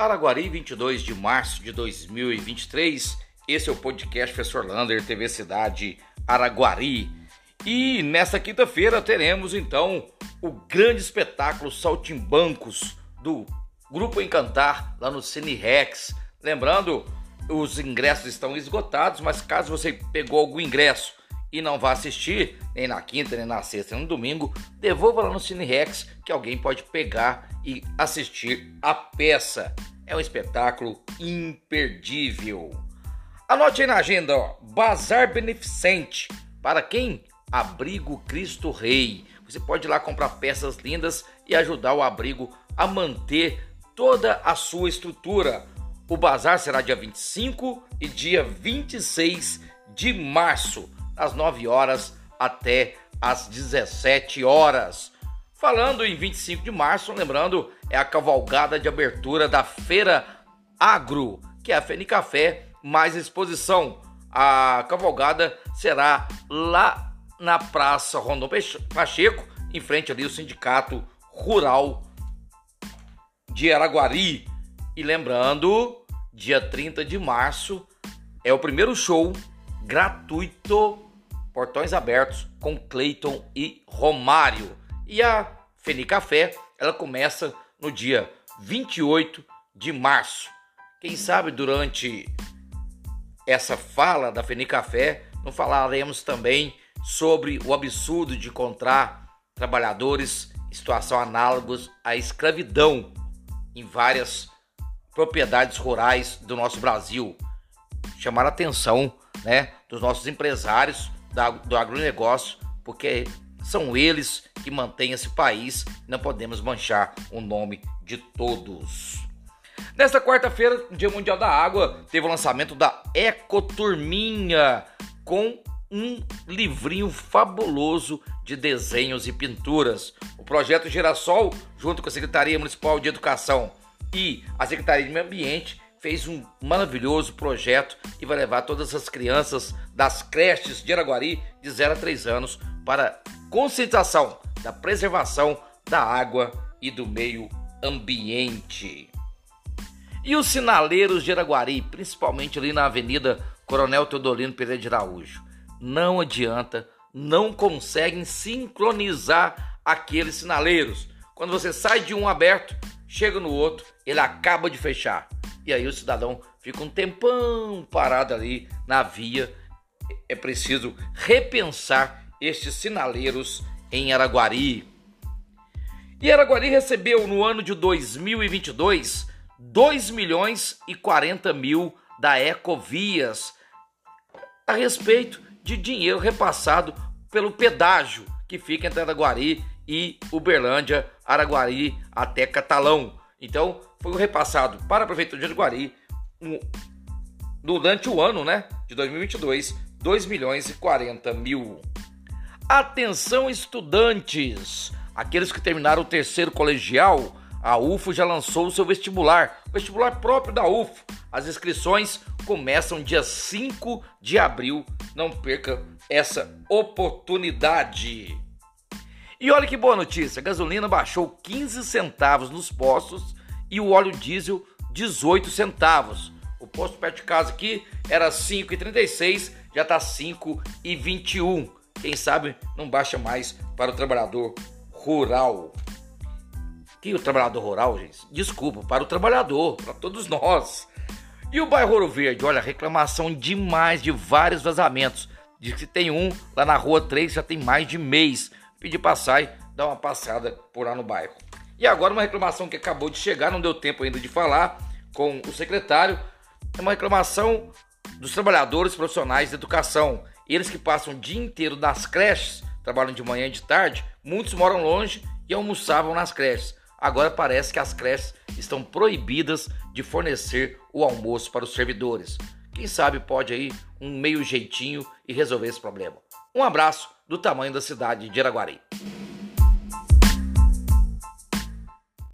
Araguari, 22 de março de 2023. Esse é o podcast Professor Lander, TV Cidade Araguari. E nesta quinta-feira teremos então o grande espetáculo Saltimbancos do Grupo Encantar lá no Cine Rex. Lembrando, os ingressos estão esgotados, mas caso você pegou algum ingresso e não vá assistir, nem na quinta, nem na sexta, nem no domingo, devolva lá no Cine Rex que alguém pode pegar e assistir a peça. É um espetáculo imperdível. Anote aí na agenda, ó, Bazar Beneficente. Para quem? Abrigo Cristo Rei. Você pode ir lá comprar peças lindas e ajudar o abrigo a manter toda a sua estrutura. O bazar será dia 25 e dia 26 de março, às 9 horas até às 17 horas. Falando em 25 de março, lembrando, é a cavalgada de abertura da Feira Agro, que é a Fenicafé mais exposição. A cavalgada será lá na Praça Rondon Pacheco, em frente ali ao Sindicato Rural de Araguari. E lembrando, dia 30 de março é o primeiro show gratuito, portões abertos com Cleiton e Romário. E a Feni Café, ela começa no dia 28 de março. Quem sabe durante essa fala da Feni Café, não falaremos também sobre o absurdo de encontrar trabalhadores em situação análogos à escravidão em várias propriedades rurais do nosso Brasil. Chamar a atenção né, dos nossos empresários do agronegócio, porque são eles que mantêm esse país. Não podemos manchar o nome de todos. Nesta quarta-feira, Dia Mundial da Água, teve o lançamento da Ecoturminha com um livrinho fabuloso de desenhos e pinturas. O projeto Girassol, junto com a Secretaria Municipal de Educação e a Secretaria de Meio Ambiente, fez um maravilhoso projeto e vai levar todas as crianças das creches de Araguari de 0 a 3 anos para conscientização da preservação da água e do meio ambiente. E os sinaleiros de Araguari, principalmente ali na Avenida Coronel Teodolino Pereira de Araújo, não adianta, não conseguem sincronizar aqueles sinaleiros. Quando você sai de um aberto, chega no outro, ele acaba de fechar. E aí o cidadão fica um tempão parado ali na via. É preciso repensar estes sinaleiros em Araguari. E Araguari recebeu no ano de 2022 2 milhões e 40 mil da Ecovias a respeito de dinheiro repassado pelo pedágio que fica entre Araguari e Uberlândia, Araguari até Catalão. Então, foi repassado para a Prefeitura de Araguari um, durante o ano né, de 2022, 2 milhões e 40 mil. Atenção, estudantes! Aqueles que terminaram o terceiro colegial, a UFO já lançou o seu vestibular, vestibular próprio da UFO. As inscrições começam dia 5 de abril. Não perca essa oportunidade. E olha que boa notícia: a gasolina baixou 15 centavos nos postos e o óleo diesel 18 centavos. O posto perto de casa aqui era 5,36, já está 5,21. Quem sabe não baixa mais para o trabalhador rural. Que o trabalhador rural, gente, desculpa, para o trabalhador, para todos nós. E o bairro Ouro Verde, olha, reclamação demais de vários vazamentos. Diz que tem um lá na rua 3, já tem mais de mês. Pedi passar e dar uma passada por lá no bairro. E agora uma reclamação que acabou de chegar, não deu tempo ainda de falar com o secretário. É uma reclamação dos trabalhadores profissionais de educação. Eles que passam o dia inteiro nas creches, trabalham de manhã e de tarde, muitos moram longe e almoçavam nas creches. Agora parece que as creches estão proibidas de fornecer o almoço para os servidores. Quem sabe pode aí um meio jeitinho e resolver esse problema. Um abraço do tamanho da cidade de Iraguari.